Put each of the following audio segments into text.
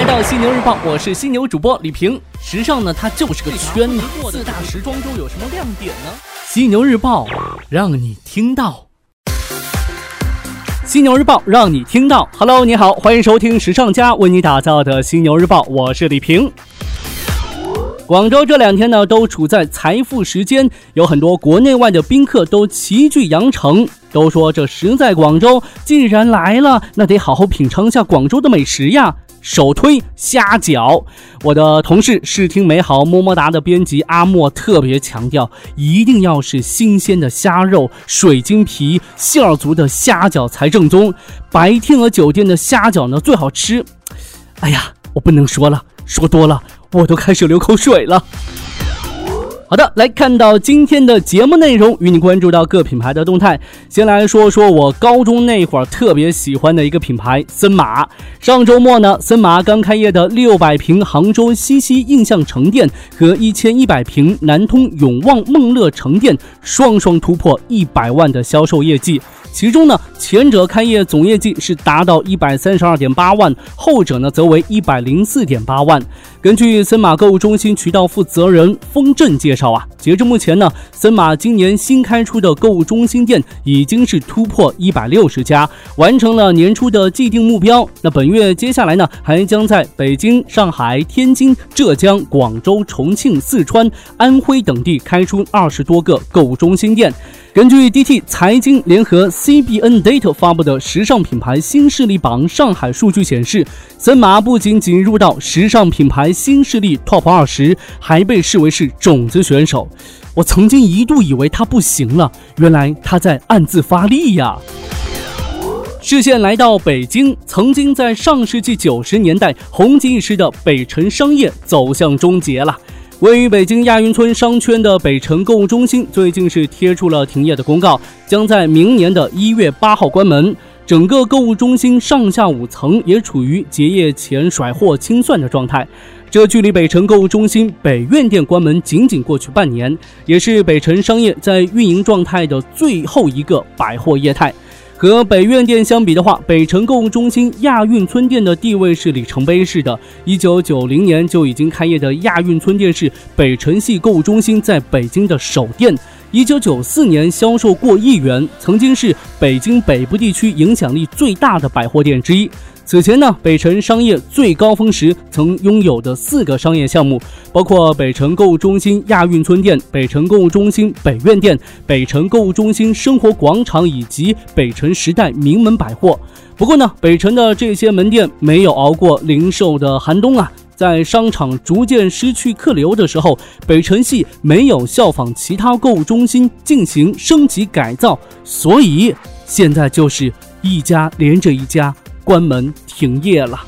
来到犀牛日报，我是犀牛主播李平。时尚呢，它就是个圈子。四大时装周有什么亮点呢？犀牛日报让你听到。犀牛日报让你听到。Hello，你好，欢迎收听时尚家为你打造的犀牛日报，我是李平。广州这两天呢，都处在财富时间，有很多国内外的宾客都齐聚羊城，都说这实在广州，既然来了，那得好好品尝一下广州的美食呀。首推虾饺，我的同事视听美好么么哒的编辑阿莫特别强调，一定要是新鲜的虾肉、水晶皮、馅儿足的虾饺才正宗。白天鹅酒店的虾饺呢最好吃。哎呀，我不能说了，说多了我都开始流口水了。好的，来看到今天的节目内容，与你关注到各品牌的动态。先来说说我高中那会儿特别喜欢的一个品牌森马。上周末呢，森马刚开业的六百平杭州西溪印象城店和一千一百平南通永旺梦乐城店双双突破一百万的销售业绩。其中呢，前者开业总业绩是达到一百三十二点八万，后者呢则为一百零四点八万。根据森马购物中心渠道负责人封振介绍啊，截至目前呢，森马今年新开出的购物中心店已经是突破一百六十家，完成了年初的既定目标。那本月接下来呢，还将在北京、上海、天津、浙江、广州、重庆、四川、安徽等地开出二十多个购物中心店。根据 DT 财经联合 CBN Data 发布的时尚品牌新势力榜上海数据显示，森马不仅仅入到时尚品牌新势力 TOP 二十，还被视为是种子选手。我曾经一度以为他不行了，原来他在暗自发力呀。视线来到北京，曾经在上世纪九十年代红极一时的北辰商业走向终结了。位于北京亚运村商圈的北辰购物中心，最近是贴出了停业的公告，将在明年的一月八号关门。整个购物中心上下五层也处于结业前甩货清算的状态。这距离北辰购物中心北苑店关门仅仅过去半年，也是北辰商业在运营状态的最后一个百货业态。和北苑店相比的话，北辰购物中心亚运村店的地位是里程碑式的。一九九零年就已经开业的亚运村店是北辰系购物中心在北京的首店。一九九四年销售过亿元，曾经是北京北部地区影响力最大的百货店之一。此前呢，北辰商业最高峰时曾拥有的四个商业项目，包括北辰购物中心亚运村店、北辰购物中心北苑店、北辰购物中心生活广场以及北辰时代名门百货。不过呢，北辰的这些门店没有熬过零售的寒冬啊，在商场逐渐失去客流的时候，北辰系没有效仿其他购物中心进行升级改造，所以现在就是一家连着一家。关门停业了。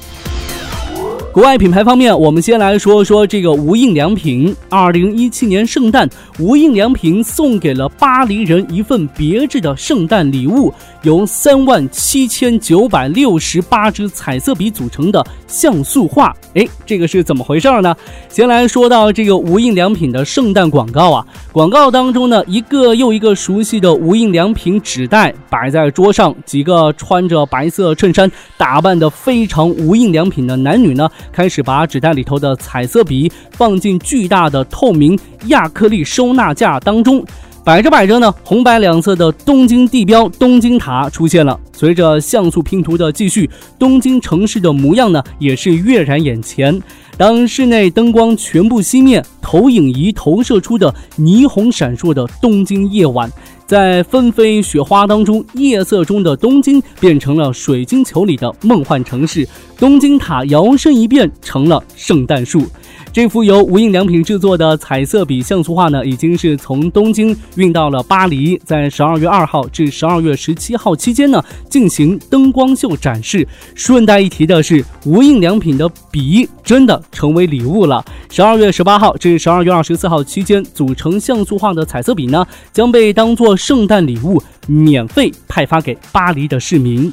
国外品牌方面，我们先来说说这个无印良品。二零一七年圣诞，无印良品送给了巴黎人一份别致的圣诞礼物，由三万七千九百六十八支彩色笔组成的像素画。哎，这个是怎么回事呢？先来说到这个无印良品的圣诞广告啊，广告当中呢，一个又一个熟悉的无印良品纸袋摆在桌上，几个穿着白色衬衫、打扮的非常无印良品的男女呢。开始把纸袋里头的彩色笔放进巨大的透明亚克力收纳架当中，摆着摆着呢，红白两色的东京地标东京塔出现了。随着像素拼图的继续，东京城市的模样呢也是跃然眼前。当室内灯光全部熄灭，投影仪投射出的霓虹闪烁的东京夜晚。在纷飞雪花当中，夜色中的东京变成了水晶球里的梦幻城市。东京塔摇身一变成了圣诞树。这幅由无印良品制作的彩色笔像素画呢，已经是从东京运到了巴黎，在十二月二号至十二月十七号期间呢，进行灯光秀展示。顺带一提的是，无印良品的笔真的成为礼物了。十二月十八号至十二月二十四号期间，组成像素画的彩色笔呢，将被当做圣诞礼物免费派发给巴黎的市民。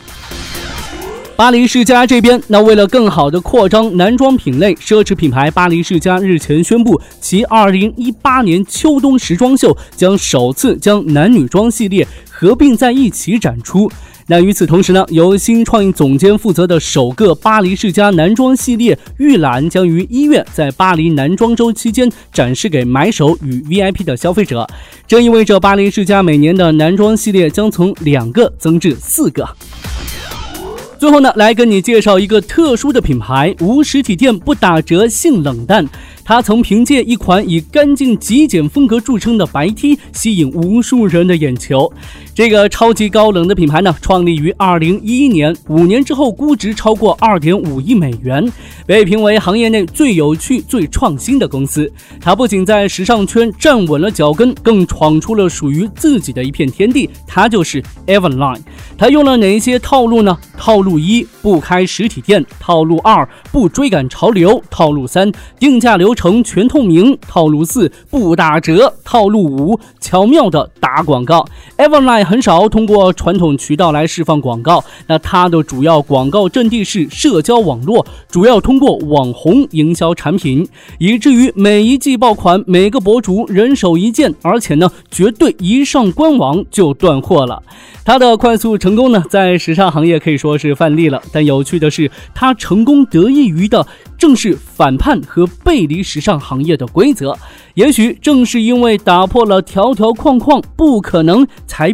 巴黎世家这边，那为了更好的扩张男装品类，奢侈品牌巴黎世家日前宣布，其2018年秋冬时装秀将首次将男女装系列合并在一起展出。那与此同时呢，由新创意总监负责的首个巴黎世家男装系列预览将于一月在巴黎男装周期间展示给买手与 VIP 的消费者，这意味着巴黎世家每年的男装系列将从两个增至四个。最后呢，来跟你介绍一个特殊的品牌，无实体店不打折，性冷淡。他曾凭借一款以干净极简风格著称的白 T，吸引无数人的眼球。这个超级高冷的品牌呢，创立于二零一一年，五年之后估值超过二点五亿美元，被评为行业内最有趣、最创新的公司。它不仅在时尚圈站稳了脚跟，更闯出了属于自己的一片天地。它就是 Evanline。它用了哪一些套路呢？套路一：不开实体店；套路二：不追赶潮流；套路三：定价流。程全透明套路四不打折套路五巧妙的打广告，Everline 很少通过传统渠道来释放广告，那它的主要广告阵地是社交网络，主要通过网红营销产品，以至于每一季爆款每个博主人手一件，而且呢绝对一上官网就断货了。它的快速成功呢，在时尚行业可以说是范例了。但有趣的是，它成功得益于的正是反叛和背离时尚行业的规则。也许正是因为打破了条条框框，不可能才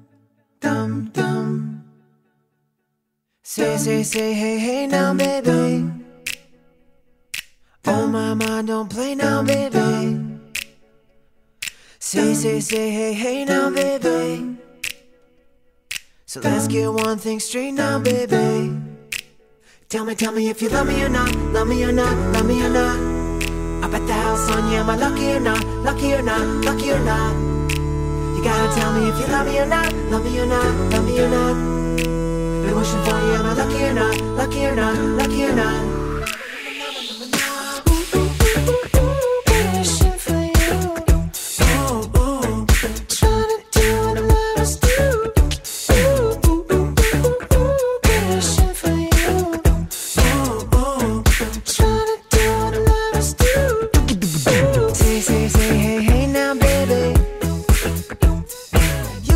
Oh my mind, don't play now, baby. Say, say, say, hey, hey now, baby. Oh, so let's get one thing straight now, baby. Tell me, tell me if you love me or not, love me or not, love me or not. Up at the house on you, am I lucky or not, lucky or not, lucky or not? You gotta tell me if you love me or not, love me or not, love me or not. Been wishing for you, am I lucky or not, lucky or not, lucky or not?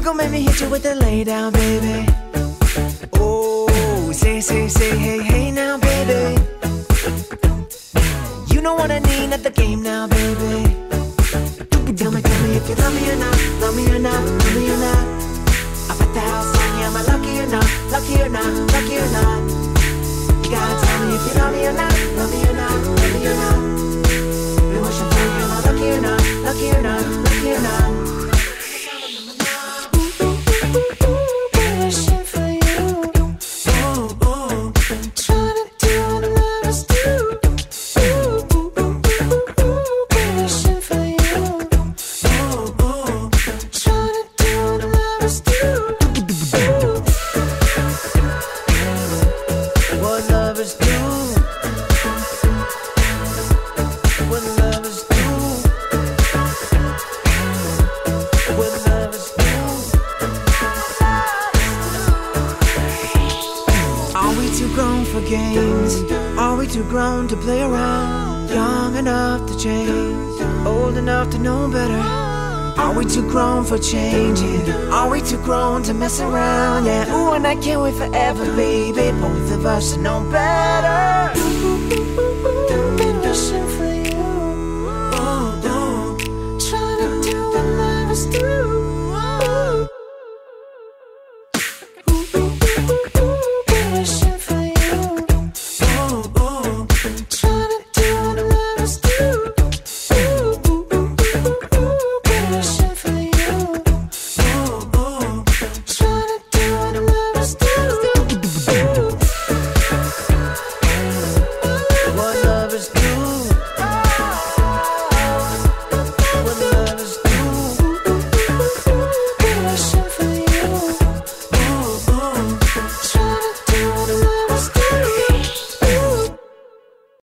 Gon' make me hit you with the lay down, baby. Say, say, say, hey, hey now, baby. You know what I need at the game now, baby. Tell me, tell me if you love me or not, love me or not, love me or not. to play around, young enough to change, old enough to know better. Are we too grown for changing? Are we too grown to mess around? Yeah, ooh, and I can't wait forever, baby. Both of us should know better. I've for you. Oh, Trying to. Ooh. Ooh.